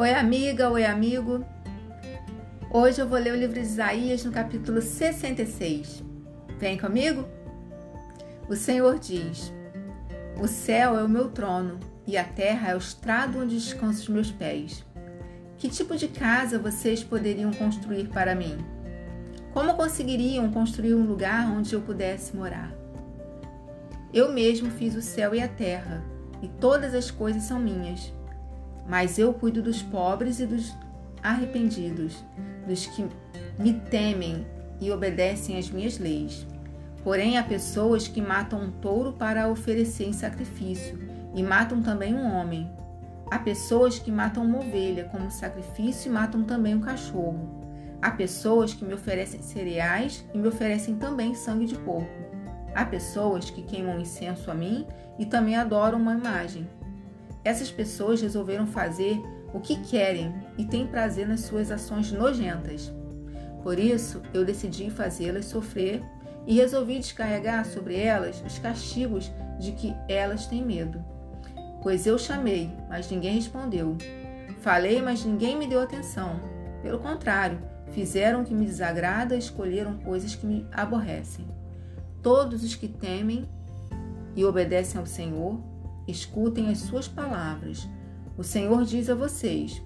Oi, amiga, oi, amigo. Hoje eu vou ler o livro de Isaías no capítulo 66. Vem comigo? O Senhor diz: O céu é o meu trono e a terra é o estrado onde descansam os meus pés. Que tipo de casa vocês poderiam construir para mim? Como conseguiriam construir um lugar onde eu pudesse morar? Eu mesmo fiz o céu e a terra, e todas as coisas são minhas mas eu cuido dos pobres e dos arrependidos, dos que me temem e obedecem às minhas leis. Porém, há pessoas que matam um touro para oferecer em sacrifício e matam também um homem. Há pessoas que matam uma ovelha como sacrifício e matam também um cachorro. Há pessoas que me oferecem cereais e me oferecem também sangue de porco. Há pessoas que queimam incenso a mim e também adoram uma imagem. Essas pessoas resolveram fazer o que querem e têm prazer nas suas ações nojentas. Por isso, eu decidi fazê-las sofrer e resolvi descarregar sobre elas os castigos de que elas têm medo. Pois eu chamei, mas ninguém respondeu. Falei, mas ninguém me deu atenção. Pelo contrário, fizeram o que me desagrada e escolheram coisas que me aborrecem. Todos os que temem e obedecem ao Senhor escutem as suas palavras. O Senhor diz a vocês: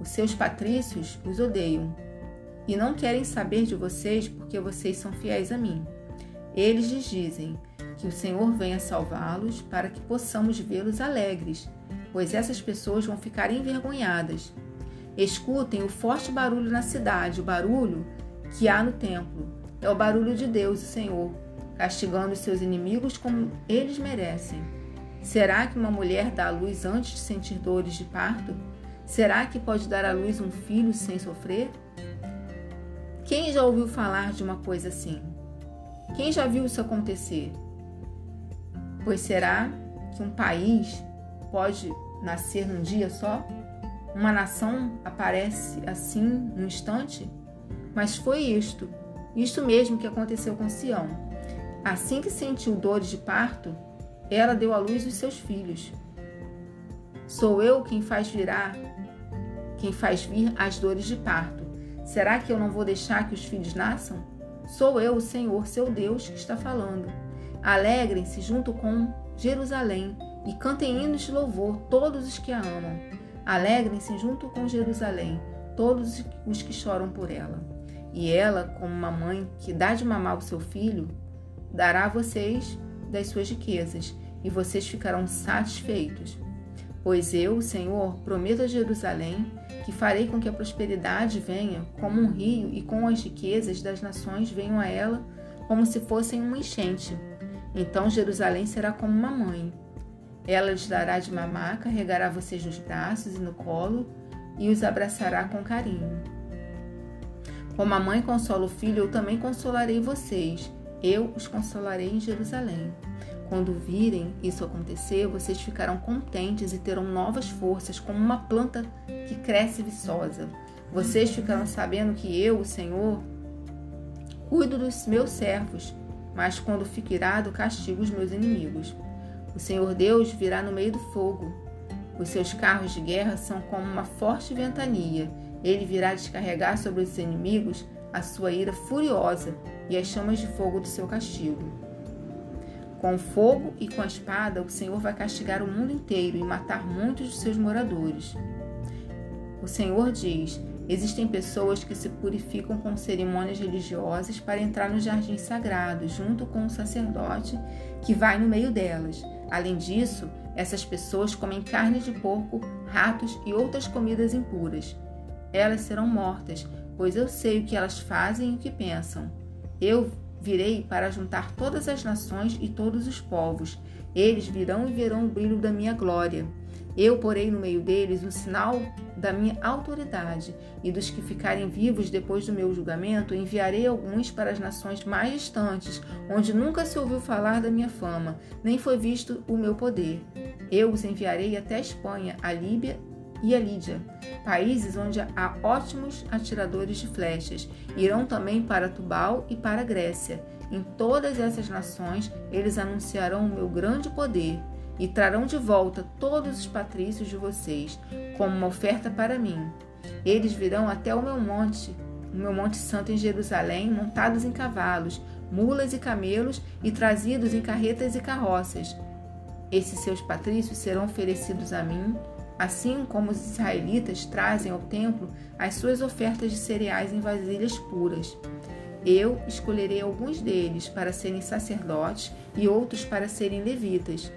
os seus patrícios os odeiam e não querem saber de vocês porque vocês são fiéis a mim. Eles lhes dizem que o Senhor venha salvá-los para que possamos vê-los alegres, pois essas pessoas vão ficar envergonhadas. Escutem o forte barulho na cidade, o barulho que há no templo. É o barulho de Deus, o Senhor, castigando os seus inimigos como eles merecem. Será que uma mulher dá à luz antes de sentir dores de parto? Será que pode dar à luz um filho sem sofrer? Quem já ouviu falar de uma coisa assim? Quem já viu isso acontecer? Pois será que um país pode nascer num dia só? Uma nação aparece assim num instante? Mas foi isto, isto mesmo que aconteceu com Sião. Assim que sentiu dores de parto, ela deu à luz os seus filhos. Sou eu quem faz virar, quem faz vir as dores de parto. Será que eu não vou deixar que os filhos nasçam? Sou eu, o Senhor, seu Deus, que está falando. Alegrem-se junto com Jerusalém e cantem hinos de louvor todos os que a amam. Alegrem-se junto com Jerusalém todos os que choram por ela. E ela, como uma mãe que dá de mamar o seu filho, dará a vocês das suas riquezas, e vocês ficarão satisfeitos. Pois eu, Senhor, prometo a Jerusalém que farei com que a prosperidade venha como um rio e com as riquezas das nações venham a ela como se fossem uma enchente. Então Jerusalém será como uma mãe. Ela lhes dará de mamar, carregará vocês nos braços e no colo e os abraçará com carinho. Como a mãe consola o filho, eu também consolarei vocês eu os consolarei em Jerusalém. Quando virem isso acontecer, vocês ficarão contentes e terão novas forças, como uma planta que cresce viçosa. Vocês ficarão sabendo que eu, o Senhor, cuido dos meus servos, mas quando fico irado, castigo os meus inimigos. O Senhor Deus virá no meio do fogo. Os seus carros de guerra são como uma forte ventania. Ele virá descarregar sobre os inimigos a sua ira furiosa e as chamas de fogo do seu castigo. Com o fogo e com a espada, o Senhor vai castigar o mundo inteiro e matar muitos de seus moradores. O Senhor diz: Existem pessoas que se purificam com cerimônias religiosas para entrar no jardim sagrado, junto com o sacerdote que vai no meio delas. Além disso, essas pessoas comem carne de porco, ratos e outras comidas impuras. Elas serão mortas, pois eu sei o que elas fazem e o que pensam. Eu virei para juntar todas as nações e todos os povos. Eles virão e verão o brilho da minha glória. Eu porei no meio deles o sinal da minha autoridade, e dos que ficarem vivos depois do meu julgamento, enviarei alguns para as nações mais distantes, onde nunca se ouviu falar da minha fama, nem foi visto o meu poder. Eu os enviarei até a Espanha, a Líbia e a Lídia, países onde há ótimos atiradores de flechas. Irão também para Tubal e para a Grécia. Em todas essas nações eles anunciarão o meu grande poder. e trarão de volta todos os patrícios de vocês, como uma oferta para mim. Eles virão até o meu monte, o meu monte santo em Jerusalém, montados em cavalos, mulas e camelos e trazidos em carretas e carroças. Esses seus patrícios serão oferecidos a mim, assim como os israelitas trazem ao templo as suas ofertas de cereais em vasilhas puras. Eu escolherei alguns deles para serem sacerdotes e outros para serem levitas.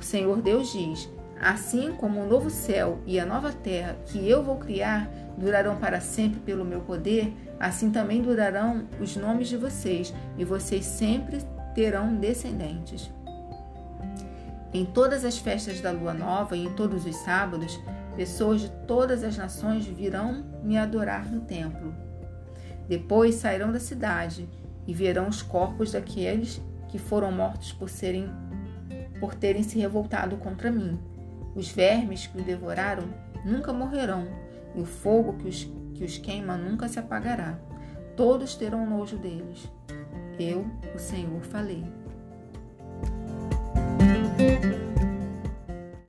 O Senhor Deus diz: Assim como o novo céu e a nova terra que eu vou criar durarão para sempre pelo meu poder, assim também durarão os nomes de vocês, e vocês sempre terão descendentes. Em todas as festas da lua nova e em todos os sábados, pessoas de todas as nações virão me adorar no templo. Depois sairão da cidade e verão os corpos daqueles que foram mortos por serem por terem se revoltado contra mim. Os vermes que o devoraram nunca morrerão, e o fogo que os, que os queima nunca se apagará. Todos terão nojo deles. Eu, o Senhor, falei.